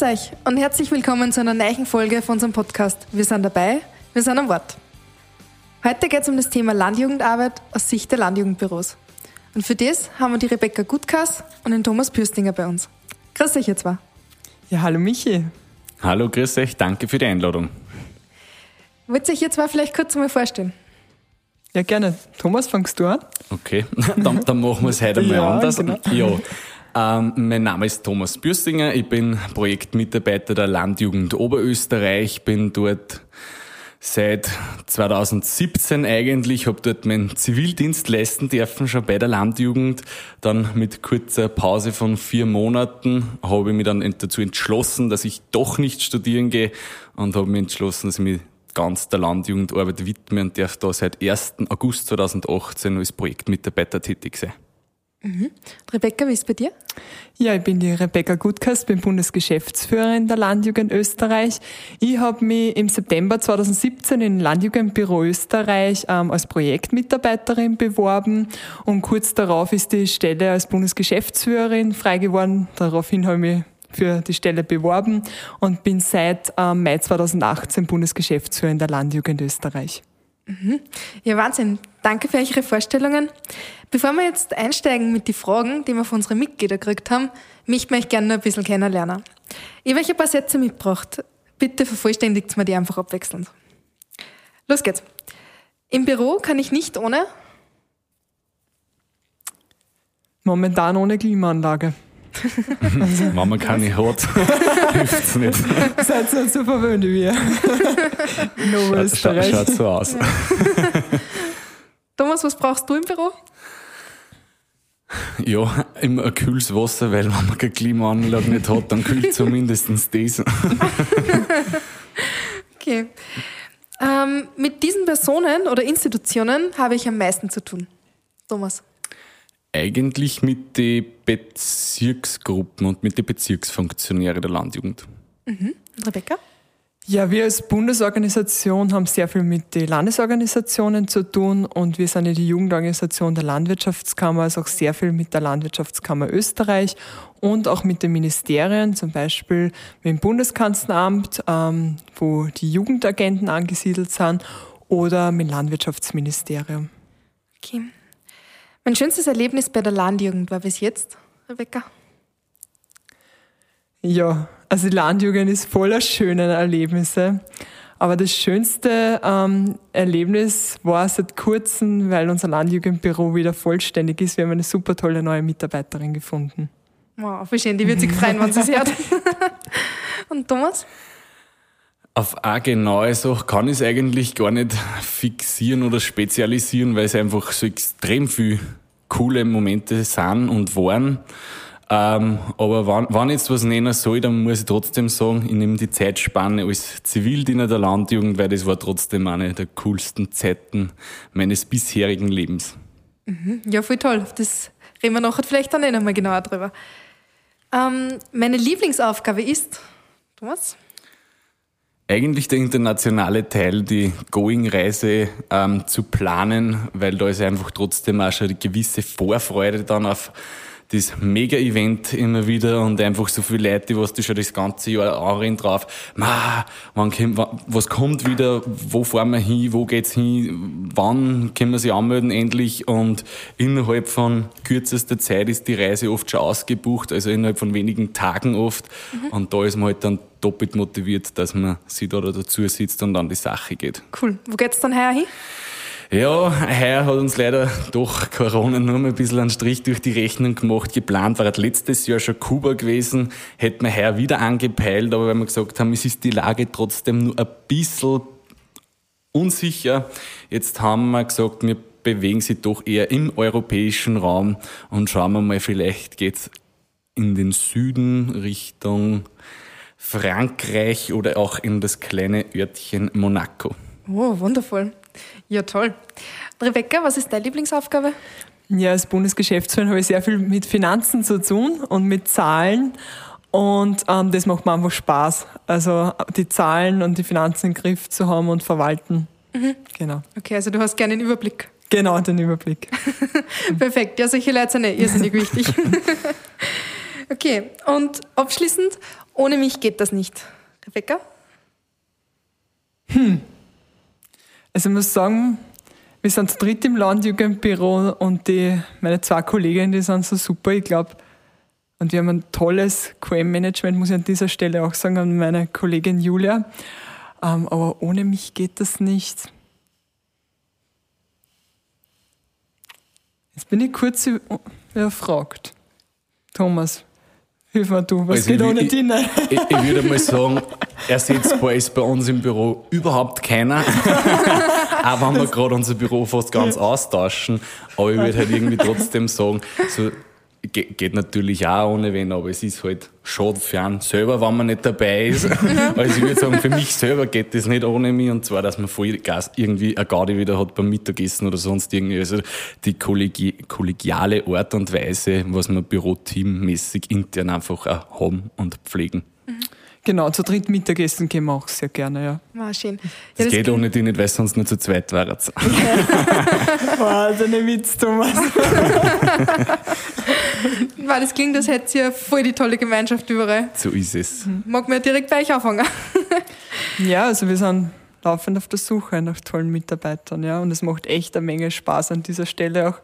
Grüß euch und herzlich willkommen zu einer neuen Folge von unserem Podcast. Wir sind dabei, wir sind am Wort. Heute geht es um das Thema Landjugendarbeit aus Sicht der Landjugendbüros. Und für das haben wir die Rebecca Gutkas und den Thomas Pürstinger bei uns. Grüß euch jetzt mal. Ja, hallo Michi. Hallo, grüß euch, danke für die Einladung. Wollt ihr euch jetzt mal vielleicht kurz mal vorstellen? Ja, gerne. Thomas, fangst du an? Okay, dann, dann machen wir es heute mal Ja, anders. genau. Ja. Ähm, mein Name ist Thomas Bürstinger, ich bin Projektmitarbeiter der Landjugend Oberösterreich, bin dort seit 2017 eigentlich, habe dort meinen Zivildienst leisten dürfen, schon bei der Landjugend. Dann mit kurzer Pause von vier Monaten habe ich mich dann dazu entschlossen, dass ich doch nicht studieren gehe und habe mich entschlossen, dass ich mich ganz der Landjugendarbeit widme und darf da seit 1. August 2018 als Projektmitarbeiter tätig sein. Rebecca, wie ist bei dir? Ja, ich bin die Rebecca Gutkast, bin Bundesgeschäftsführerin der Landjugend Österreich. Ich habe mich im September 2017 im Landjugendbüro Österreich ähm, als Projektmitarbeiterin beworben und kurz darauf ist die Stelle als Bundesgeschäftsführerin frei geworden. Daraufhin habe ich mich für die Stelle beworben und bin seit ähm, Mai 2018 Bundesgeschäftsführerin der Landjugend Österreich. Ja, Wahnsinn. Danke für eure Vorstellungen. Bevor wir jetzt einsteigen mit den Fragen, die wir von unseren Mitgliedern gekriegt haben, möchten wir euch gerne noch ein bisschen kennenlernen. Ich habe euch ein paar Sätze mitgebracht. Bitte vervollständigt mir die einfach abwechselnd. Los geht's. Im Büro kann ich nicht ohne. Momentan ohne Klimaanlage. Wenn man keine hat, hilft's nicht. Seid ihr so verwöhnt wie wir? In Schaut, Oberösterreich. schaut so aus. Thomas, was brauchst du im Büro? Ja, immer ein kühles Wasser, weil wenn man keine Klimaanlage nicht hat, dann kühlt zumindest das. Okay. Ähm, mit diesen Personen oder Institutionen habe ich am meisten zu tun. Thomas. Eigentlich mit den Bezirksgruppen und mit den Bezirksfunktionären der Landjugend. Und Rebecca? Ja, wir als Bundesorganisation haben sehr viel mit den Landesorganisationen zu tun und wir sind ja die Jugendorganisation der Landwirtschaftskammer, also auch sehr viel mit der Landwirtschaftskammer Österreich und auch mit den Ministerien, zum Beispiel mit dem Bundeskanzleramt, ähm, wo die Jugendagenten angesiedelt sind, oder mit dem Landwirtschaftsministerium. Okay. Mein schönstes Erlebnis bei der Landjugend war bis jetzt, Rebecca. Ja, also die Landjugend ist voller schöner Erlebnisse. Aber das schönste ähm, Erlebnis war seit kurzem, weil unser Landjugendbüro wieder vollständig ist. Wir haben eine super tolle neue Mitarbeiterin gefunden. Wow, wie schön, die wird sich freuen, wenn sie es hört. Und Thomas? Auf eine genaue Sache kann ich es eigentlich gar nicht fixieren oder spezialisieren, weil es einfach so extrem viele coole Momente sind und waren. Ähm, aber wenn ich jetzt was nennen soll, dann muss ich trotzdem sagen, ich nehme die Zeitspanne als Zivildiener der Landjugend, weil das war trotzdem eine der coolsten Zeiten meines bisherigen Lebens. Ja, voll toll. Das reden wir nachher vielleicht dann eh nochmal genauer drüber. Ähm, meine Lieblingsaufgabe ist, Thomas? Eigentlich der internationale Teil, die Going-Reise ähm, zu planen, weil da ist einfach trotzdem auch schon eine gewisse Vorfreude dann auf das Mega-Event immer wieder und einfach so viele Leute, die was du schon das ganze Jahr anrennen drauf. Ma, wann kommt, was kommt wieder? Wo fahren wir hin? Wo geht's hin? Wann können wir sich anmelden endlich? Und innerhalb von kürzester Zeit ist die Reise oft schon ausgebucht, also innerhalb von wenigen Tagen oft. Und da ist man halt dann doppelt motiviert, dass man sich da dazu sitzt und an die Sache geht. Cool. Wo geht's dann heuer hin? Ja, heuer hat uns leider doch Corona nur mal ein bisschen einen Strich durch die Rechnung gemacht. Geplant war letztes Jahr schon Kuba gewesen, hätten wir heuer wieder angepeilt, aber weil wir gesagt haben, es ist die Lage trotzdem nur ein bisschen unsicher. Jetzt haben wir gesagt, wir bewegen sich doch eher im europäischen Raum und schauen wir mal, vielleicht geht's in den Süden Richtung Frankreich oder auch in das kleine Örtchen Monaco. Oh, wundervoll. Ja, toll. Rebecca, was ist deine Lieblingsaufgabe? Ja, als Bundesgeschäftsführerin habe ich sehr viel mit Finanzen zu tun und mit Zahlen. Und ähm, das macht mir einfach Spaß. Also die Zahlen und die Finanzen im Griff zu haben und verwalten. Genau. Okay, also du hast gerne einen Überblick. Genau, den Überblick. Perfekt. Ja, solche Leute sind eh irrsinnig wichtig. Okay, und abschließend, ohne mich geht das nicht. Rebecca? Hm. Also ich muss sagen, wir sind zu dritt im Landjugendbüro und die, meine zwei Kolleginnen, die sind so super, ich glaube. Und wir haben ein tolles QM-Management, muss ich an dieser Stelle auch sagen, an meine Kollegin Julia. Ähm, aber ohne mich geht das nicht. Jetzt bin ich kurz überfragt. Thomas, hilf mir du, was also geht ohne dich? Ich, ich, ich würde mal sagen, ersetzbar ist bei uns im Büro überhaupt keiner. auch wenn wir gerade unser Büro fast ganz austauschen. Aber ich würde halt irgendwie trotzdem sagen, so Ge geht natürlich auch ohne wen, aber es ist halt schade für einen selber, wenn man nicht dabei ist. also ich würde sagen, für mich selber geht das nicht ohne mich und zwar, dass man voll Gas irgendwie eine Garde wieder hat beim Mittagessen oder sonst irgendwie. Also die kollegi kollegiale Art und Weise, was wir büroteammäßig intern einfach auch haben und pflegen. Mhm. Genau, zu dritt Mittagessen gehen wir auch sehr gerne, ja. War schön. Ja, das, das, geht ohne die nicht, weil sonst nur zu zweit wäre es. wow, deine Witz, Thomas. wow, das klingt, als hätte ihr voll die tolle Gemeinschaft überall. So ist es. Mhm. Mag mir direkt bei euch anfangen. ja, also wir sind laufend auf der Suche nach tollen Mitarbeitern, ja. Und es macht echt eine Menge Spaß an dieser Stelle auch.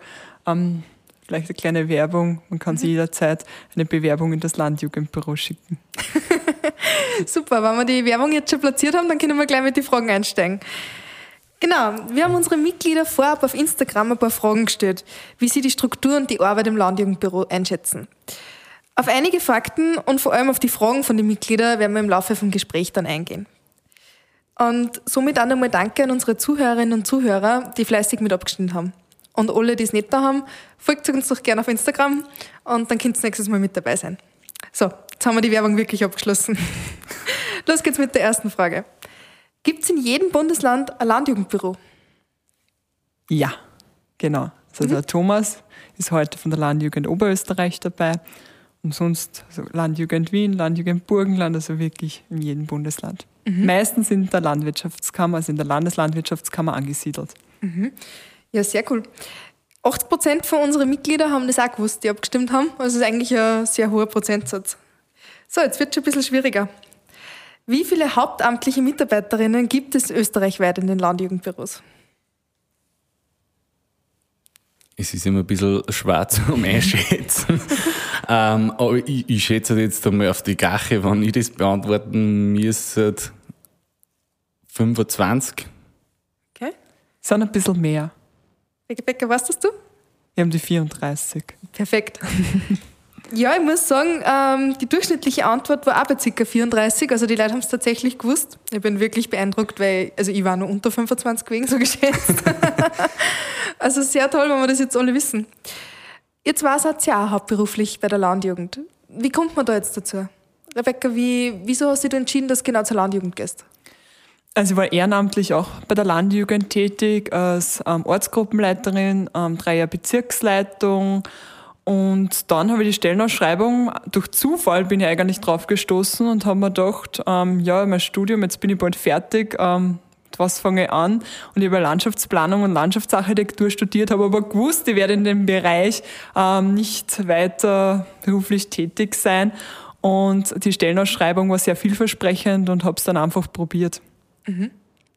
Ähm, vielleicht eine kleine Werbung. Man kann sich jederzeit eine Bewerbung in das Landjugendbüro schicken. Super, wenn wir die Werbung jetzt schon platziert haben, dann können wir gleich mit den Fragen einsteigen. Genau, wir haben unsere Mitglieder vorab auf Instagram ein paar Fragen gestellt, wie sie die Struktur und die Arbeit im Landjugendbüro einschätzen. Auf einige Fakten und vor allem auf die Fragen von den Mitgliedern werden wir im Laufe vom Gespräch dann eingehen. Und somit auch nochmal Danke an unsere Zuhörerinnen und Zuhörer, die fleißig mit abgestimmt haben. Und alle, die es nicht da haben, folgt uns doch gerne auf Instagram und dann könnt ihr nächstes Mal mit dabei sein. So, jetzt haben wir die Werbung wirklich abgeschlossen. Los geht's mit der ersten Frage. Gibt es in jedem Bundesland ein Landjugendbüro? Ja, genau. Also mhm. der Thomas ist heute von der Landjugend Oberösterreich dabei und sonst also Landjugend Wien, Landjugend Burgenland, also wirklich in jedem Bundesland. Mhm. Meistens in der Landwirtschaftskammer, also in der Landeslandwirtschaftskammer angesiedelt. Mhm. Ja, sehr cool. 80 Prozent von unseren Mitgliedern haben das auch gewusst, die abgestimmt haben. Also das ist eigentlich ein sehr hoher Prozentsatz. So, jetzt wird es schon ein bisschen schwieriger. Wie viele hauptamtliche Mitarbeiterinnen gibt es österreichweit in den Landjugendbüros? Es ist immer ein bisschen schwarz um einschätzen. ähm, aber ich, ich schätze jetzt einmal auf die Gache, wenn ich das beantworten müsste, 25. Okay. Sind ein bisschen mehr. Rebecca, weißt das du? Wir haben die 34. Perfekt. ja, ich muss sagen, ähm, die durchschnittliche Antwort war auch bei ca. 34. Also die Leute haben es tatsächlich gewusst. Ich bin wirklich beeindruckt, weil also ich war nur unter 25 wegen so geschätzt. also sehr toll, wenn wir das jetzt alle wissen. Ihr zwei seid ja hauptberuflich bei der Landjugend. Wie kommt man da jetzt dazu? Rebecca, wie, wieso hast du dich entschieden, dass du genau zur Landjugend gehst? Also ich war ehrenamtlich auch bei der Landjugend tätig als ähm, Ortsgruppenleiterin, ähm, drei Jahre Bezirksleitung und dann habe ich die Stellenausschreibung, durch Zufall bin ich eigentlich drauf gestoßen und habe mir gedacht, ähm, ja, mein Studium, jetzt bin ich bald fertig, ähm, was fange ich an? Und ich habe Landschaftsplanung und Landschaftsarchitektur studiert, habe aber gewusst, ich werde in dem Bereich ähm, nicht weiter beruflich tätig sein. Und die Stellenausschreibung war sehr vielversprechend und habe es dann einfach probiert. Mhm.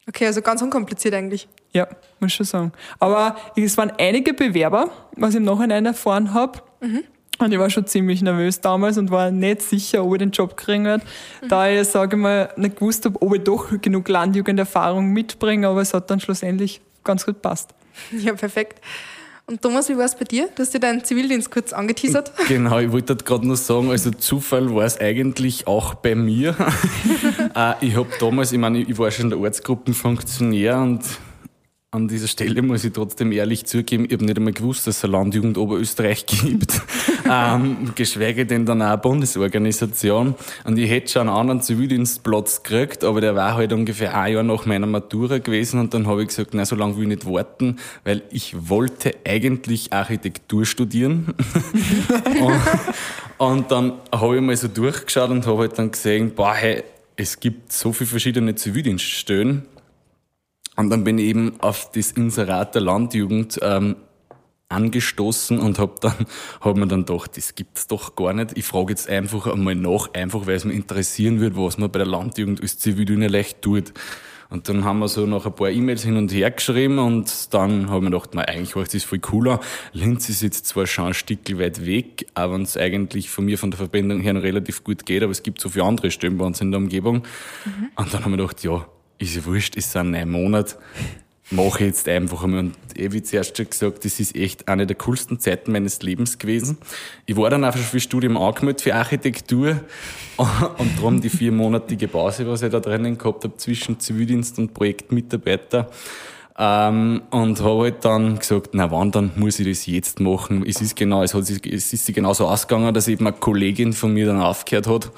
Okay, also ganz unkompliziert eigentlich. Ja, muss schon sagen. Aber es waren einige Bewerber, was ich im Nachhinein erfahren habe. Mhm. Und ich war schon ziemlich nervös damals und war nicht sicher, ob ich den Job kriegen werde. Mhm. Da ich, sage ich mal, nicht gewusst habe, ob ich doch genug Landjugenderfahrung mitbringe, aber es hat dann schlussendlich ganz gut passt. Ja, perfekt. Und Thomas, wie war es bei dir? Du hast dir deinen Zivildienst kurz angeteasert. Genau, ich wollte gerade nur sagen, also Zufall war es eigentlich auch bei mir. Äh, ich habe damals, ich meine, ich war schon der Ortsgruppenfunktionär und an dieser Stelle muss ich trotzdem ehrlich zugeben, ich habe nicht einmal gewusst, dass es eine Landjugend Oberösterreich gibt. ähm, geschweige denn dann auch eine Bundesorganisation. Und ich hätte schon einen anderen Zivildienstplatz gekriegt, aber der war halt ungefähr ein Jahr nach meiner Matura gewesen und dann habe ich gesagt, na, so lange will ich nicht warten, weil ich wollte eigentlich Architektur studieren. und, und, dann habe ich mal so durchgeschaut und habe halt dann gesehen, boah, hey, es gibt so viele verschiedene Zivildienststellen und dann bin ich eben auf das Inserat der Landjugend ähm, angestoßen und habe dann hab mir dann gedacht, das gibt's doch gar nicht. Ich frage jetzt einfach einmal nach, einfach weil es mich interessieren wird, was man bei der Landjugend als Zivildienst tut. Und dann haben wir so noch ein paar E-Mails hin und her geschrieben und dann haben wir gedacht, man, eigentlich war das voll cooler. Linz ist jetzt zwar schon ein Stück weit weg, aber wenn es eigentlich von mir von der Verbindung her noch relativ gut geht, aber es gibt so viele andere Stellen bei uns in der Umgebung. Mhm. Und dann haben wir gedacht, ja, ist ja wurscht, es sind neun Monate mache ich jetzt einfach einmal. Und ich wie zuerst schon gesagt, das ist echt eine der coolsten Zeiten meines Lebens gewesen. Ich war dann einfach für Studium angemeldet für Architektur und darum die viermonatige Pause, was ich da drinnen gehabt habe zwischen Zivildienst und Projektmitarbeiter. Ähm, und habe halt dann gesagt, na wann, dann muss ich das jetzt machen. Es ist genau, es, hat, es ist sich genauso ausgegangen, dass eben eine Kollegin von mir dann aufgehört hat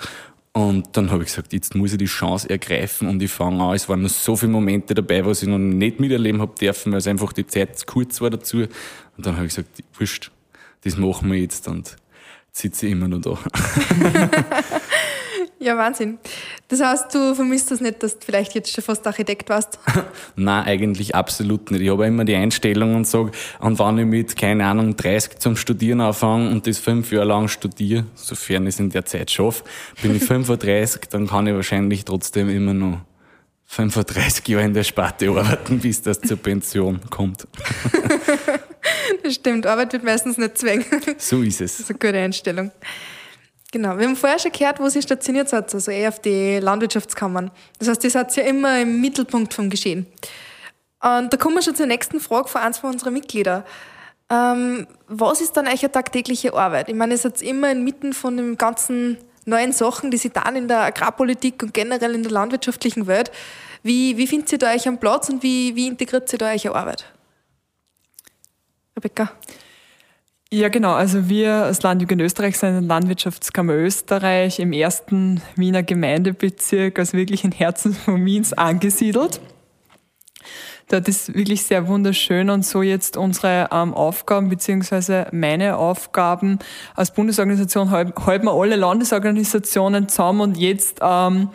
und dann habe ich gesagt, jetzt muss ich die Chance ergreifen und ich fange an. Es waren noch so viele Momente dabei, was ich noch nicht miterleben habe dürfen, weil es einfach die Zeit zu kurz war dazu. Und dann habe ich gesagt, wurscht, das machen wir jetzt und sitze ich immer noch da. Ja, Wahnsinn. Das heißt, du vermisst das nicht, dass du vielleicht jetzt schon fast Architekt warst? Nein, eigentlich absolut nicht. Ich habe immer die Einstellung und sage, und wenn ich mit, keine Ahnung, 30 zum Studieren anfange und das fünf Jahre lang studiere, sofern ich es in der Zeit schaffe, bin ich 35, dann kann ich wahrscheinlich trotzdem immer noch 35 Jahre in der Sparte arbeiten, bis das zur Pension kommt. das stimmt, Arbeit wird meistens nicht zwängen. So ist es. Das ist eine gute Einstellung. Genau, wir haben vorher schon gehört, wo sie stationiert seid, also eher auf die Landwirtschaftskammern. Das heißt, ihr seid ja immer im Mittelpunkt vom Geschehen. Und da kommen wir schon zur nächsten Frage von eins von unseren Mitgliedern. Ähm, was ist dann eure tagtägliche Arbeit? Ich meine, ihr seid immer inmitten von den ganzen neuen Sachen, die sie dann in der Agrarpolitik und generell in der landwirtschaftlichen Welt. Wie, wie findet ihr da euch am Platz und wie, wie integriert ihr da eure Arbeit? Rebecca? Ja, genau. Also wir als Landjugend Österreich sind in Landwirtschaftskammer Österreich im ersten Wiener Gemeindebezirk, also wirklich im Herzen von Wiens angesiedelt. Dort ist wirklich sehr wunderschön und so jetzt unsere ähm, Aufgaben beziehungsweise meine Aufgaben als Bundesorganisation halten wir alle Landesorganisationen zusammen und jetzt ähm,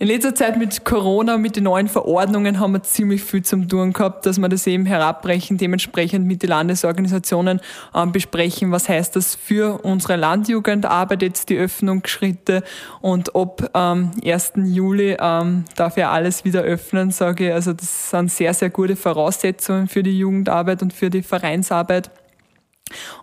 in letzter Zeit mit Corona, mit den neuen Verordnungen haben wir ziemlich viel zum tun gehabt, dass wir das eben herabbrechen, dementsprechend mit den Landesorganisationen ähm, besprechen, was heißt das für unsere Landjugendarbeit jetzt die Öffnungsschritte und ob ähm, 1. Juli ähm, darf ja alles wieder öffnen, sage ich. Also das sind sehr, sehr gute Voraussetzungen für die Jugendarbeit und für die Vereinsarbeit.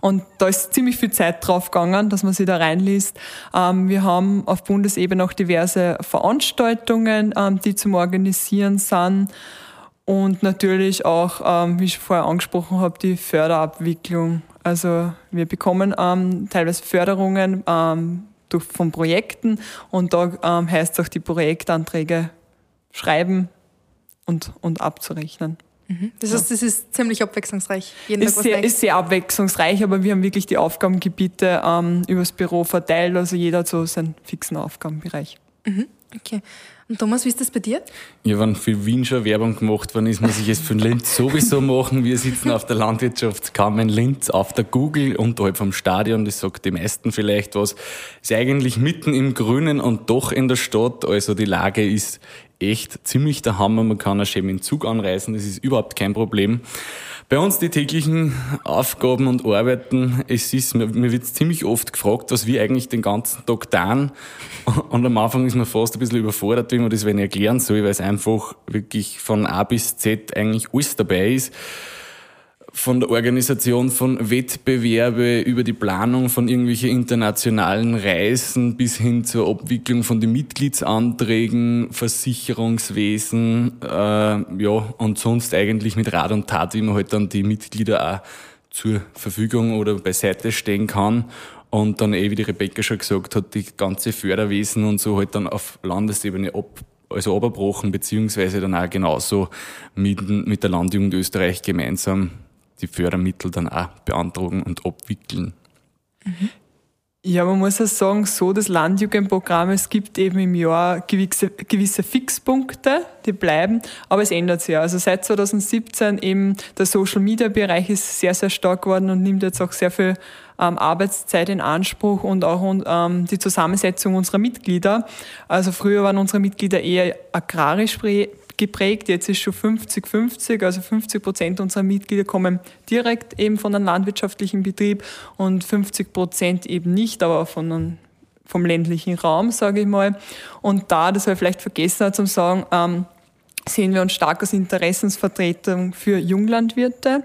Und da ist ziemlich viel Zeit drauf gegangen, dass man sich da reinliest. Ähm, wir haben auf Bundesebene auch diverse Veranstaltungen, ähm, die zum Organisieren sind. Und natürlich auch, ähm, wie ich vorher angesprochen habe, die Förderabwicklung. Also wir bekommen teilweise Förderungen von Projekten und da heißt es auch die Projektanträge schreiben und, und abzurechnen. Mhm. Das heißt, das ist ziemlich abwechslungsreich. Jeden ist, sehr, ist sehr abwechslungsreich, aber wir haben wirklich die Aufgabengebiete ähm, übers Büro verteilt. Also jeder hat so seinen fixen Aufgabenbereich. Mhm. Okay. Und Thomas, wie ist das bei dir? Ja, wenn für Wien schon Werbung gemacht worden ist, muss ich es für Linz sowieso machen. Wir sitzen auf der Landwirtschaftskammer in Linz auf der Google unterhalb vom Stadion. Das sagt die meisten vielleicht was. Ist eigentlich mitten im Grünen und doch in der Stadt. Also die Lage ist echt ziemlich der Hammer. Man kann auch schön mit dem Zug anreisen, das ist überhaupt kein Problem. Bei uns die täglichen Aufgaben und Arbeiten, es ist, mir, wird ziemlich oft gefragt, was wir eigentlich den ganzen Tag tun. Und am Anfang ist man fast ein bisschen überfordert, wie man das wenn erklären soll, weil es einfach wirklich von A bis Z eigentlich alles dabei ist von der Organisation von Wettbewerbe über die Planung von irgendwelchen internationalen Reisen bis hin zur Abwicklung von den Mitgliedsanträgen, Versicherungswesen, äh, ja, und sonst eigentlich mit Rat und Tat, wie man halt dann die Mitglieder auch zur Verfügung oder beiseite stehen kann. Und dann eh, wie die Rebecca schon gesagt hat, die ganze Förderwesen und so halt dann auf Landesebene ab, also abgebrochen, beziehungsweise dann auch genauso mit, mit der Landjugend Österreich gemeinsam die Fördermittel dann auch beantragen und abwickeln. Mhm. Ja, man muss ja sagen, so das Landjugendprogramm, es gibt eben im Jahr gewisse, gewisse Fixpunkte, die bleiben, aber es ändert sich ja. Also seit 2017 eben der Social Media Bereich ist sehr, sehr stark geworden und nimmt jetzt auch sehr viel ähm, Arbeitszeit in Anspruch und auch ähm, die Zusammensetzung unserer Mitglieder. Also früher waren unsere Mitglieder eher agrarisch geprägt. Jetzt ist schon 50-50, also 50 Prozent unserer Mitglieder kommen direkt eben von einem landwirtschaftlichen Betrieb und 50 Prozent eben nicht, aber von einem, vom ländlichen Raum, sage ich mal. Und da, das ich vielleicht vergessen zu sagen, ähm, sehen wir uns stark als Interessensvertretung für Junglandwirte.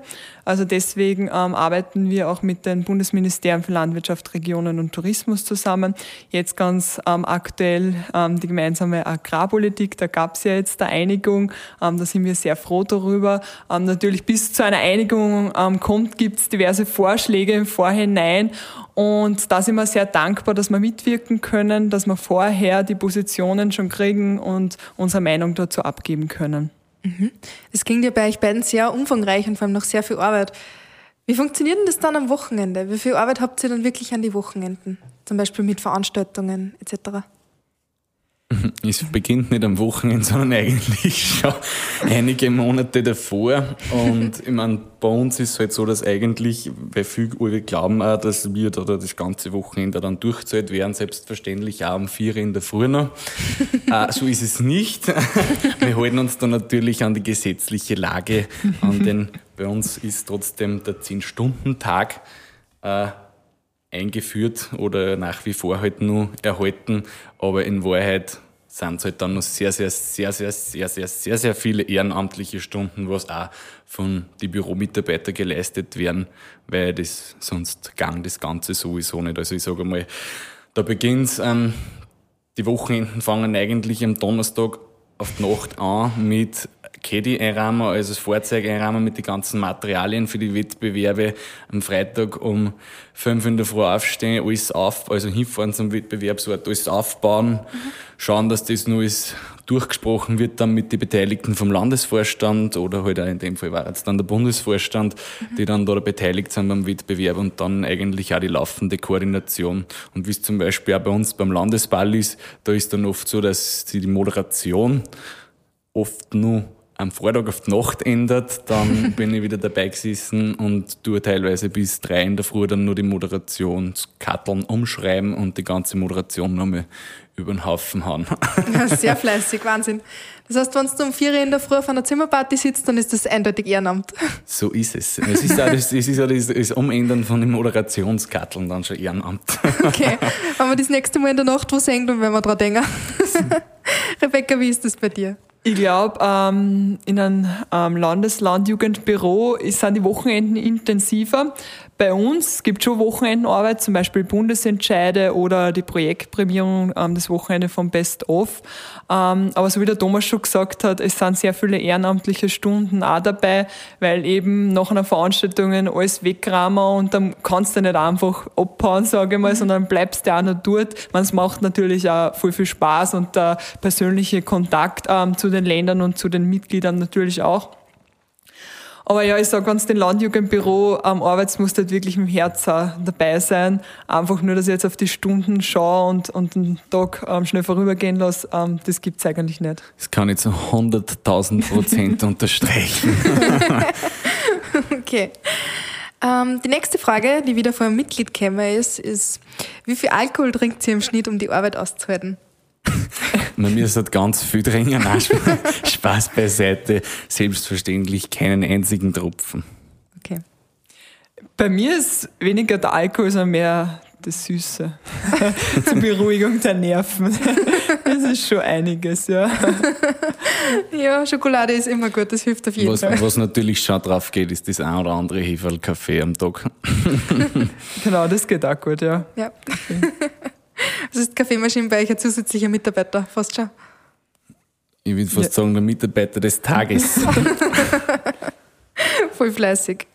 Also deswegen ähm, arbeiten wir auch mit den Bundesministerien für Landwirtschaft, Regionen und Tourismus zusammen. Jetzt ganz ähm, aktuell ähm, die gemeinsame Agrarpolitik, da gab es ja jetzt eine Einigung, ähm, da sind wir sehr froh darüber. Ähm, natürlich bis zu einer Einigung ähm, kommt, gibt es diverse Vorschläge im Vorhinein und da sind wir sehr dankbar, dass wir mitwirken können, dass wir vorher die Positionen schon kriegen und unsere Meinung dazu abgeben können. Mhm. Das klingt ja bei euch beiden sehr umfangreich und vor allem noch sehr viel Arbeit. Wie funktioniert denn das dann am Wochenende? Wie viel Arbeit habt ihr dann wirklich an die Wochenenden? Zum Beispiel mit Veranstaltungen etc.? Es beginnt nicht am Wochenende, sondern eigentlich schon einige Monate davor. Und ich meine, bei uns ist es halt so, dass eigentlich, weil viele glauben auch, dass wir da das ganze Wochenende dann durchzahlt werden, selbstverständlich auch um vier in der Früh noch. äh, so ist es nicht. wir halten uns da natürlich an die gesetzliche Lage an, denn bei uns ist trotzdem der 10-Stunden-Tag äh, eingeführt oder nach wie vor halt nur erhalten, aber in Wahrheit sind es halt dann noch sehr, sehr, sehr, sehr, sehr, sehr, sehr, sehr viele ehrenamtliche Stunden, was auch von den Büromitarbeitern geleistet werden, weil das sonst gang das Ganze sowieso nicht. Also ich sage mal, da beginnt's, ähm, die Wochenenden fangen eigentlich am Donnerstag auf die Nacht an mit Caddy-Einrahmen, also das Fahrzeug-Einrahmen mit den ganzen Materialien für die Wettbewerbe. Am Freitag um fünf in der Früh aufstehen, alles auf, also hinfahren zum Wettbewerbsort, alles aufbauen, mhm. schauen, dass das nur ist, durchgesprochen wird dann mit den Beteiligten vom Landesvorstand oder halt auch in dem Fall war jetzt dann der Bundesvorstand, mhm. die dann da beteiligt sind beim Wettbewerb und dann eigentlich auch die laufende Koordination. Und wie es zum Beispiel auch bei uns beim Landesball ist, da ist dann oft so, dass die Moderation oft nur am Vortag auf die Nacht ändert, dann bin ich wieder dabei gesessen und tue teilweise bis drei in der Früh dann nur die Moderationskarteln umschreiben und die ganze Moderation nochmal über den Haufen hauen. Ja, sehr fleißig, Wahnsinn. Das heißt, wenn du um vier in der Früh auf einer Zimmerparty sitzt, dann ist das eindeutig Ehrenamt. So ist es. Es ist auch das, es ist auch das, das Umändern von den Moderationskarteln dann schon Ehrenamt. Okay, wenn wir das nächste Mal in der Nacht wo sehen, dann werden wir dran denken. Rebecca, wie ist das bei dir? Ich glaube, ähm, in einem ähm, Landeslandjugendbüro sind die Wochenenden intensiver. Bei uns gibt es schon Wochenendenarbeit, zum Beispiel Bundesentscheide oder die Projektprämierung ähm, des Wochenende vom Best of. Ähm, aber so wie der Thomas schon gesagt hat, es sind sehr viele ehrenamtliche Stunden auch dabei, weil eben nach einer Veranstaltung alles wegrahmen und dann kannst du nicht einfach abhauen, sage ich mal, mhm. sondern bleibst du auch noch dort. Es macht natürlich auch viel, viel Spaß und der persönliche Kontakt ähm, zu den Ländern und zu den Mitgliedern natürlich auch. Aber ja, ich sage, wenn es den Landjugendbüro am arbeitest, musst du halt wirklich im Herz dabei sein. Einfach nur, dass ich jetzt auf die Stunden schaue und, und den Tag ähm, schnell vorübergehen lasse, ähm, das gibt's eigentlich nicht. Das kann ich zu 100.000 Prozent unterstreichen. okay. Ähm, die nächste Frage, die wieder von einem Mitglied käme, ist, ist, wie viel Alkohol trinkt sie im Schnitt, um die Arbeit auszuhalten? Man müsste ganz viel trinken. Spaß beiseite. Selbstverständlich keinen einzigen Tropfen. Okay. Bei mir ist weniger der Alkohol, sondern mehr das Süße. Zur Beruhigung der Nerven. Das ist schon einiges, ja. Ja, Schokolade ist immer gut, das hilft auf jeden was, Fall. Was natürlich schon drauf geht, ist das ein oder andere Heferl Kaffee am Tag. Genau, das geht auch gut, ja. Ja. Das ist Kaffeemaschine bei euch ein zusätzlicher Mitarbeiter, fast schon. Ich würde fast ja. sagen, der Mitarbeiter des Tages. Voll fleißig.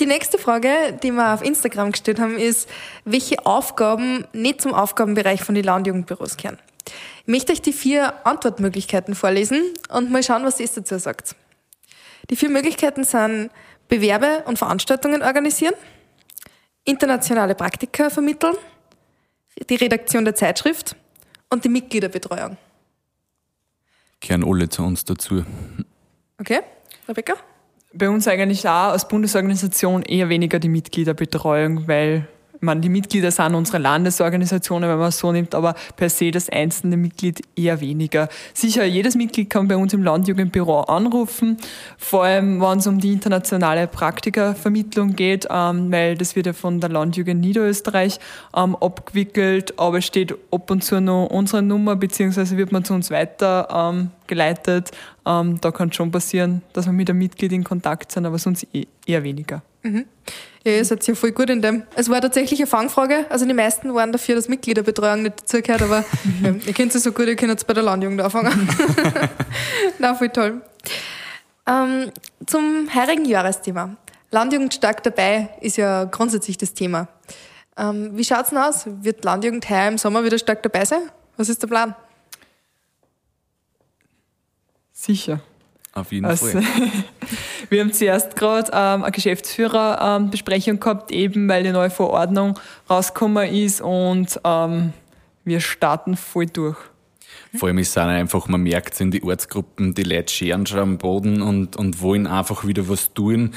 Die nächste Frage, die wir auf Instagram gestellt haben, ist, welche Aufgaben nicht zum Aufgabenbereich von den Landjugendbüros gehören. Ich möchte euch die vier Antwortmöglichkeiten vorlesen und mal schauen, was ihr dazu sagt. Die vier Möglichkeiten sind Bewerbe und Veranstaltungen organisieren, internationale Praktika vermitteln, die Redaktion der Zeitschrift und die Mitgliederbetreuung. Kehren alle zu uns dazu. Okay, Rebecca? Bei uns eigentlich auch als Bundesorganisation eher weniger die Mitgliederbetreuung, weil man, die Mitglieder sind unsere Landesorganisationen, wenn man es so nimmt, aber per se das einzelne Mitglied eher weniger. Sicher, jedes Mitglied kann bei uns im Landjugendbüro anrufen, vor allem wenn es um die internationale Praktikervermittlung geht, ähm, weil das wird ja von der Landjugend Niederösterreich ähm, abgewickelt, aber steht ab und zu noch unsere Nummer, beziehungsweise wird man zu uns weiter ähm, geleitet. Ähm, da kann es schon passieren, dass wir mit einem Mitglied in Kontakt sind, aber sonst eh, eher weniger. Mhm. Ja, ihr seid ja voll gut in dem. Es war tatsächlich eine Fangfrage. Also die meisten waren dafür, dass Mitgliederbetreuung nicht dazugehört, aber ja, ihr kennt es so gut, ihr könnt jetzt bei der Landjugend anfangen. Na, voll toll. Ähm, zum heurigen Jahresthema. Landjugend stark dabei ist ja grundsätzlich das Thema. Ähm, wie schaut es denn aus? Wird Landjugend heuer im Sommer wieder stark dabei sein? Was ist der Plan? Sicher. Auf jeden also, Fall. wir haben zuerst gerade ähm, eine Geschäftsführerbesprechung ähm, gehabt, eben weil die neue Verordnung rausgekommen ist und ähm, wir starten voll durch. Vor allem ist es einfach, man merkt es in die Ortsgruppen, die Leute scheren schon am Boden und, und wollen einfach wieder was tun.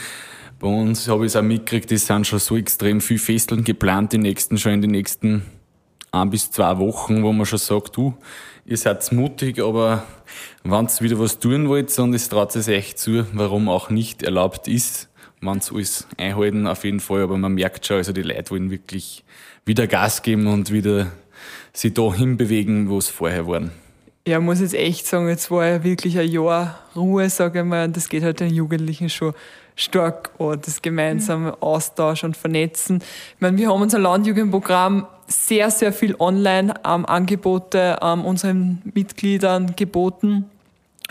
Bei uns habe ich es auch mitgekriegt, es sind schon so extrem viele Festeln geplant, die nächsten schon in den nächsten ein bis zwei Wochen, wo man schon sagt, du, ihr seid mutig, aber wenn ihr wieder was tun wollt und es traut es echt zu, warum auch nicht erlaubt ist, wenn es alles einhalten, auf jeden Fall, aber man merkt schon, also die Leute wollen wirklich wieder Gas geben und wieder sich da hinbewegen, wo es vorher waren. Ja, muss jetzt echt sagen, jetzt war ja wirklich ein Jahr Ruhe, sage ich mal, und das geht halt den Jugendlichen schon stark an, das gemeinsame. Austausch und Vernetzen. Ich meine, wir haben unser Landjugendprogramm sehr, sehr viel Online-Angebote ähm, unseren Mitgliedern geboten.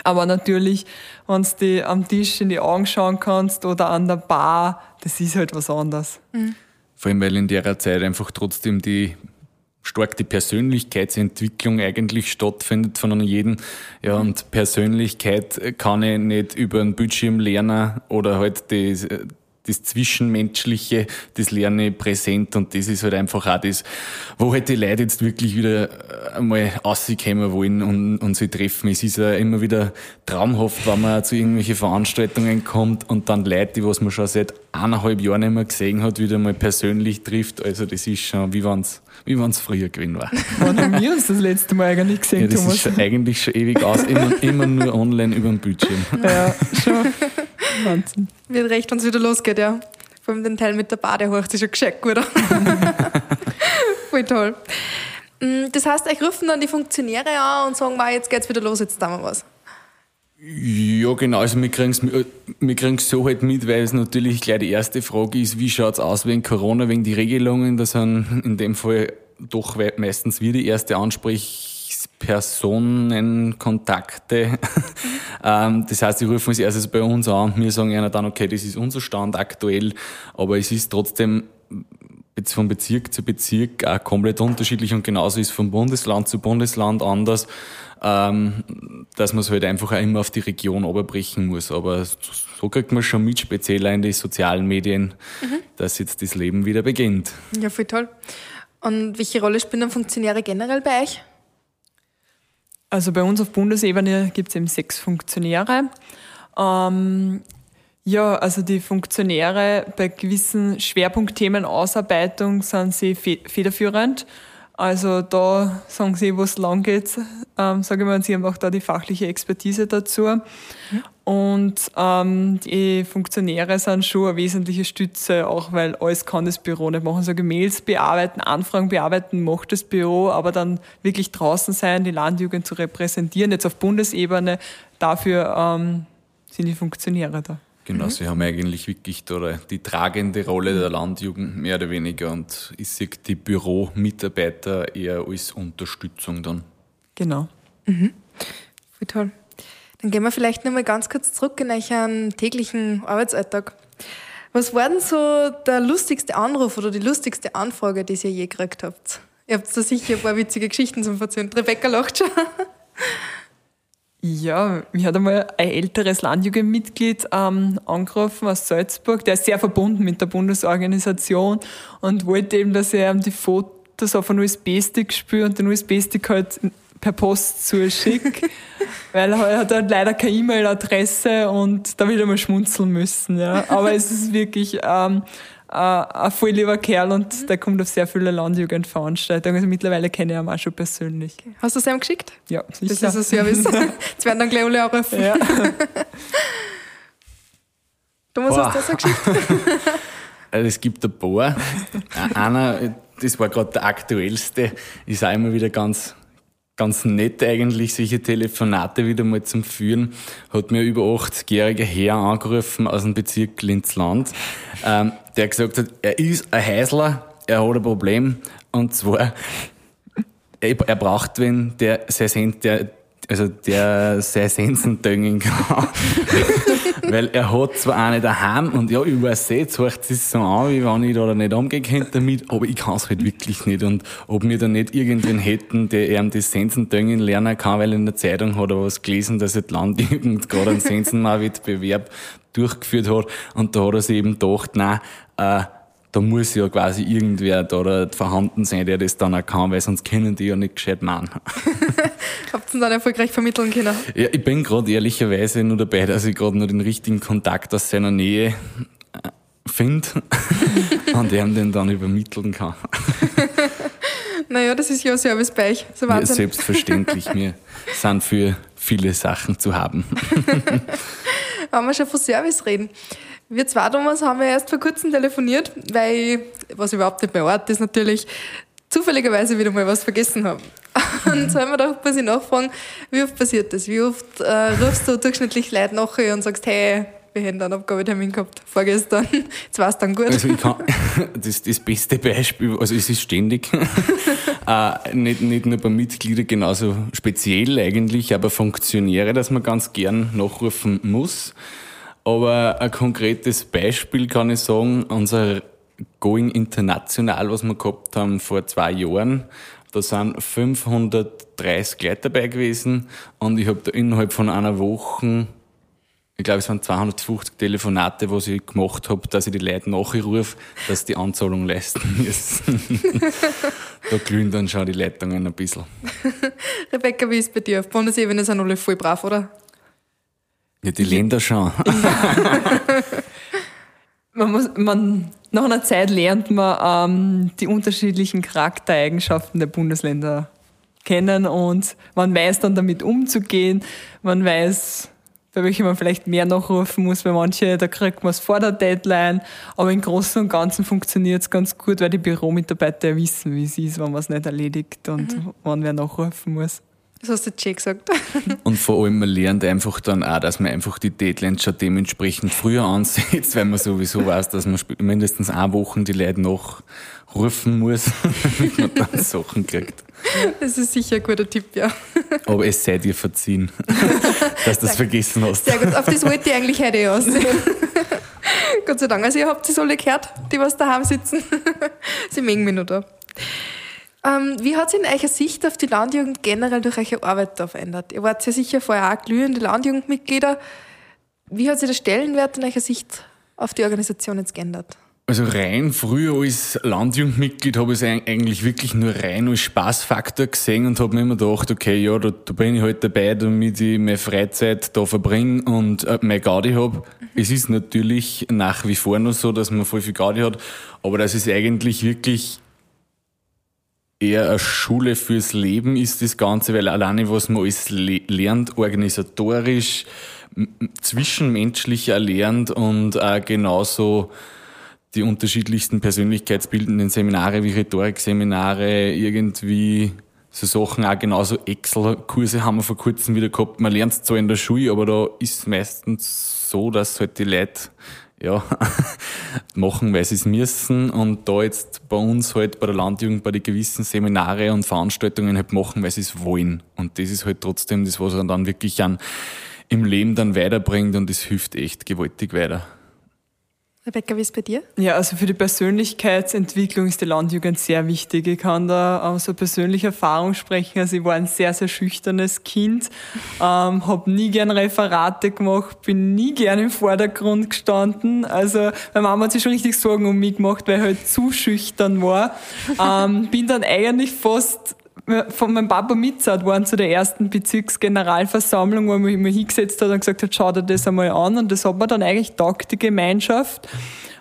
Aber natürlich, wenn du die am Tisch in die Augen schauen kannst oder an der Bar, das ist halt was anderes. Mhm. Vor allem, weil in der Zeit einfach trotzdem die stark die Persönlichkeitsentwicklung eigentlich stattfindet von jedem. Ja, und Persönlichkeit kann ich nicht über einen Bildschirm lernen oder halt die, das Zwischenmenschliche, das lerne ich präsent und das ist halt einfach auch das, wo halt die Leute jetzt wirklich wieder einmal rauskommen wollen und, und sie treffen. Es ist ja immer wieder traumhaft, wenn man zu irgendwelchen Veranstaltungen kommt und dann Leute, die was man schon seit eineinhalb Jahren nicht mehr gesehen hat, wieder mal persönlich trifft. Also das ist schon, wie wenn's, wie wenn's früher gewesen war. Wann haben wir uns das letzte Mal eigentlich gesehen, ja, das Thomas? ist schon, eigentlich schon ewig aus, immer, immer nur online über den Bildschirm. Ja, schon. Wahnsinn. Wird recht, wenn es wieder losgeht, ja. Vor allem den Teil mit der Bade hoch, das ist schon gescheit gut. Voll toll. Mm, das heißt, euch rufen dann die Funktionäre an und sagen, jetzt geht's wieder los, jetzt tun wir was. Ja, genau. Also wir kriegen es wir kriegen's so halt mit, weil es natürlich gleich die erste Frage ist, wie schaut es aus wegen Corona, wegen die Regelungen. Das sind in dem Fall doch meistens wir die erste Ansprechpersonenkontakte. Mhm. Ähm, das heißt, die rufen als erstes bei uns an und wir sagen ihnen dann, okay, das ist unser Stand aktuell, aber es ist trotzdem jetzt von Bezirk zu Bezirk auch komplett unterschiedlich und genauso ist von Bundesland zu Bundesland anders, ähm, dass man es halt einfach auch immer auf die Region oberbrechen muss. Aber so kriegt man schon mit, speziell in die sozialen Medien, mhm. dass jetzt das Leben wieder beginnt. Ja, voll toll. Und welche Rolle spielen dann Funktionäre generell bei euch? Also bei uns auf Bundesebene gibt es eben sechs Funktionäre. Ähm, ja, also die Funktionäre bei gewissen Schwerpunktthemen Ausarbeitung sind sie federführend. Also da sagen sie, wo es lang geht, ähm, sage ich mal, sie haben auch da die fachliche Expertise dazu. Und ähm, die Funktionäre sind schon eine wesentliche Stütze, auch weil alles kann das Büro nicht machen. So Mails bearbeiten, Anfragen bearbeiten macht das Büro, aber dann wirklich draußen sein, die Landjugend zu repräsentieren, jetzt auf Bundesebene, dafür ähm, sind die Funktionäre da. Genau, mhm. sie haben eigentlich wirklich da die tragende Rolle der Landjugend mehr oder weniger und ich sehe die Büromitarbeiter eher als Unterstützung dann. Genau. Mhm. Voll toll. Dann gehen wir vielleicht nochmal ganz kurz zurück in euren täglichen Arbeitsalltag. Was war denn so der lustigste Anruf oder die lustigste Anfrage, die ihr je gekriegt habt? Ihr habt da sicher ein paar witzige Geschichten zum Erzählen. Rebecca lacht schon. Ja, mich hat einmal ein älteres Landjugendmitglied ähm, angerufen aus Salzburg, der ist sehr verbunden mit der Bundesorganisation und wollte eben, dass er die Fotos auf einen USB-Stick spürt und den USB-Stick halt per Post zuschicke, weil er hat halt leider keine E-Mail-Adresse und da wieder mal schmunzeln müssen. Ja. Aber es ist wirklich ähm, äh, ein voll lieber Kerl und mhm. der kommt auf sehr viele Landjugendveranstaltungen. Also mittlerweile kenne ich ihn auch schon persönlich. Okay. Hast du es ihm geschickt? Ja, sicher. Das ist ein Service. Jetzt werden dann gleich alle anrufen. Ja. Thomas, Boah. hast du das auch geschickt? Also es gibt ein paar. Einer, das war gerade der aktuellste, ist auch immer wieder ganz, ganz nett eigentlich, solche Telefonate wieder mal zum Führen. Hat mir über 80-jähriger Herr angerufen aus dem Bezirk Linzland, ähm, der gesagt hat, er ist ein Häusler, er hat ein Problem, und zwar, er, er braucht wenn der sein, der, also der sein Sensen düngen kann. Weil er hat zwar eine daheim und ja, ich weiß jetzt hört es so an, wie wenn ich da nicht umgehen könnte damit, aber ich kann es halt wirklich nicht. Und ob wir da nicht irgendwen hätten, der ihm das Sensendüngen lernen kann, weil in der Zeitung hat er was gelesen, dass das Land irgend gerade einen Sensenmarwettbewerb durchgeführt hat. Und da hat er sich eben gedacht, nein, äh, da muss ja quasi irgendwer da vorhanden sein, der das dann auch kann, weil sonst können die ja nicht gescheit machen. Habt ihr dann erfolgreich vermitteln können? Ja, ich bin gerade ehrlicherweise nur dabei, dass ich gerade noch den richtigen Kontakt aus seiner Nähe äh, finde und ihm den dann übermitteln kann. naja, das ist ja ein Service bei euch. So ja, selbstverständlich. Wir sind für viele Sachen zu haben. Wenn wir schon von Service reden. Wir zwei, Thomas, haben ja erst vor kurzem telefoniert, weil, was überhaupt nicht mein Ort ist natürlich, zufälligerweise wieder mal was vergessen habe. Und so haben wir doch muss ich nachfragen, wie oft passiert das? Wie oft äh, rufst du durchschnittlich Leute nachher und sagst, hey, wir hätten einen Abgabetermin gehabt vorgestern, jetzt war es dann gut. Also ich kann, das das beste Beispiel, also es ist ständig, äh, nicht, nicht nur bei Mitgliedern, genauso speziell eigentlich, aber Funktionäre, dass man ganz gern nachrufen muss. Aber ein konkretes Beispiel kann ich sagen, unser Going International, was wir gehabt haben vor zwei Jahren, da sind 530 Leute dabei gewesen und ich habe da innerhalb von einer Woche, ich glaube es waren 250 Telefonate, was ich gemacht habe, dass ich die Leute nachrufe, dass die Anzahlung leisten müssen. da glühen dann schon die Leitungen ein bisschen. Rebecca, wie ist es bei dir? Auf Bundesebene sind alle voll brav, oder? Ja, die Länder schon. man muss, man, nach einer Zeit lernt man ähm, die unterschiedlichen Charaktereigenschaften der Bundesländer kennen und man weiß dann damit umzugehen. Man weiß, bei welchen man vielleicht mehr nachrufen muss. Bei manchen, da kriegt man es vor der Deadline. Aber im Großen und Ganzen funktioniert es ganz gut, weil die Büromitarbeiter wissen, wie es ist, wenn man es nicht erledigt und mhm. wann wer nachrufen muss. Das hast du jetzt schon gesagt. Und vor allem, man lernt einfach dann auch, dass man einfach die Deadlines schon dementsprechend früher ansetzt, weil man sowieso weiß, dass man mindestens eine Woche die Leute nachrufen muss, damit man dann Sachen kriegt. Das ist sicher ein guter Tipp, ja. Aber es sei dir verziehen, dass du das vergessen hast. Sehr gut, auf das wollte ich eigentlich heute aus. Gott sei Dank. Also ihr habt es alle gehört, die was daheim sitzen. Sie mögen mich noch da. Ähm, wie hat sich in eurer Sicht auf die Landjugend generell durch eure Arbeit da verändert? Ihr wart ja sicher vorher auch glühende Landjugendmitglieder. Wie hat sich der Stellenwert in eurer Sicht auf die Organisation jetzt geändert? Also rein früher als Landjugendmitglied habe ich es eigentlich wirklich nur rein als Spaßfaktor gesehen und habe mir immer gedacht, okay, ja, da, da bin ich halt dabei, damit ich meine Freizeit da verbringe und äh, mehr Gaudi habe. Mhm. Es ist natürlich nach wie vor noch so, dass man voll viel Gaudi hat, aber das ist eigentlich wirklich eher eine Schule fürs Leben ist das Ganze, weil alleine was man alles lernt, organisatorisch, zwischenmenschlich erlernt und auch genauso die unterschiedlichsten persönlichkeitsbildenden Seminare wie Rhetorikseminare, irgendwie so Sachen, auch genauso Excel-Kurse haben wir vor kurzem wieder gehabt. Man lernt es zwar in der Schule, aber da ist es meistens so, dass halt die Leute ja, machen, weil sie es müssen und da jetzt bei uns halt bei der Landjugend bei den gewissen Seminare und Veranstaltungen halt machen, weil sie es wollen. Und das ist halt trotzdem das, was er dann wirklich an im Leben dann weiterbringt und das hilft echt gewaltig weiter. Rebecca, wie ist es bei dir? Ja, also für die Persönlichkeitsentwicklung ist die Landjugend sehr wichtig. Ich kann da aus so persönlicher Erfahrung sprechen. Also ich war ein sehr, sehr schüchternes Kind, ähm, habe nie gern Referate gemacht, bin nie gern im Vordergrund gestanden. Also meine Mama hat sich schon richtig Sorgen um mich gemacht, weil ich halt zu schüchtern war. Ähm, bin dann eigentlich fast von meinem Papa mitzahlt waren zu der ersten Bezirksgeneralversammlung, wo man immer hingesetzt hat und gesagt hat, schau dir das einmal an. Und das hat mir dann eigentlich taugt, die Gemeinschaft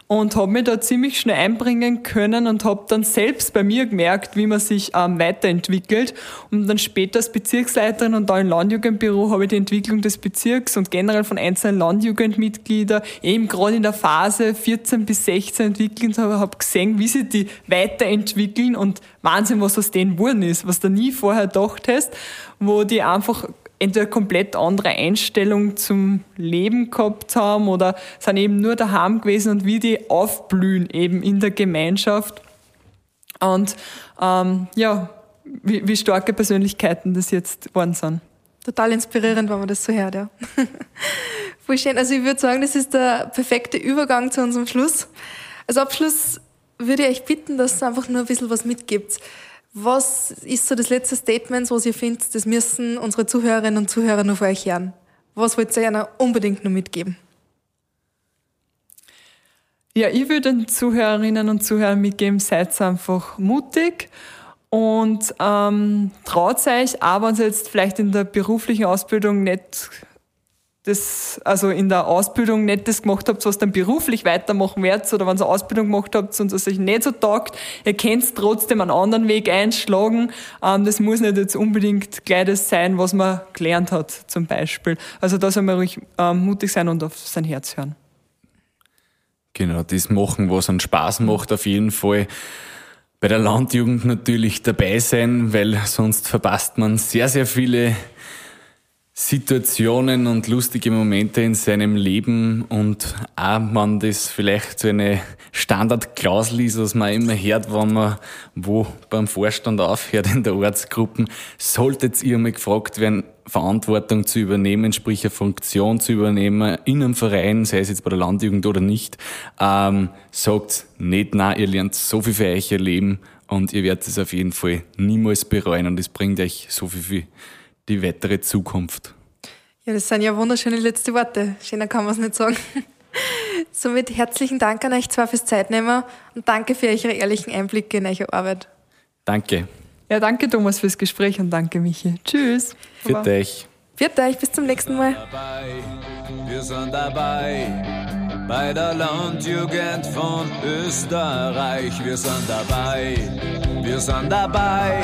und habe mich da ziemlich schnell einbringen können und habe dann selbst bei mir gemerkt, wie man sich ähm, weiterentwickelt. Und dann später als Bezirksleiterin und da im Landjugendbüro habe ich die Entwicklung des Bezirks und generell von einzelnen Landjugendmitgliedern eben gerade in der Phase 14 bis 16 entwickelt habe, habe gesehen, wie sie die weiterentwickeln und Wahnsinn, was aus denen geworden ist, was du nie vorher gedacht hast, wo die einfach entweder komplett andere Einstellung zum Leben gehabt haben oder sind eben nur daheim gewesen und wie die aufblühen eben in der Gemeinschaft. Und ähm, ja, wie, wie starke Persönlichkeiten das jetzt geworden sind. Total inspirierend, wenn man das so hört, ja. Voll schön. Also ich würde sagen, das ist der perfekte Übergang zu unserem Schluss. Als Abschluss würde ich euch bitten, dass ihr einfach nur ein bisschen was mitgibt. Was ist so das letzte Statement, was ihr findet, das müssen unsere Zuhörerinnen und Zuhörer nur für euch hören? Was wollt ihr ihnen unbedingt noch mitgeben? Ja, ich würde den Zuhörerinnen und Zuhörern mitgeben, seid einfach mutig und ähm, traut euch, aber wenn ihr jetzt vielleicht in der beruflichen Ausbildung nicht das, also in der Ausbildung nicht das gemacht habt, was dann beruflich weitermachen werdet, oder wenn ihr Ausbildung gemacht habt und es euch nicht so taugt, ihr könnt trotzdem einen anderen Weg einschlagen. Ähm, das muss nicht jetzt unbedingt gleich das sein, was man gelernt hat, zum Beispiel. Also da soll man ruhig ähm, mutig sein und auf sein Herz hören. Genau, das machen, was einen Spaß macht, auf jeden Fall. Bei der Landjugend natürlich dabei sein, weil sonst verpasst man sehr, sehr viele Situationen und lustige Momente in seinem Leben und auch man das vielleicht so eine Standardklausel ist, was man immer hört, wenn man wo beim Vorstand aufhört in der Ortsgruppen, solltet ihr mal gefragt werden, Verantwortung zu übernehmen, sprich eine Funktion zu übernehmen in einem Verein, sei es jetzt bei der Landjugend oder nicht, ähm, sagt nicht nein, ihr lernt so viel für euch Leben und ihr werdet es auf jeden Fall niemals bereuen und es bringt euch so viel für die weitere Zukunft. Ja, das sind ja wunderschöne letzte Worte. Schöner kann man es nicht sagen. Somit herzlichen Dank an euch zwei fürs Zeitnehmen und danke für eure ehrlichen Einblicke in eure Arbeit. Danke. Ja, danke Thomas fürs Gespräch und danke Michi. Tschüss. Für euch. Für euch, bis zum nächsten Mal. Wir sind dabei bei der Landjugend von Österreich. Wir sind dabei, wir sind dabei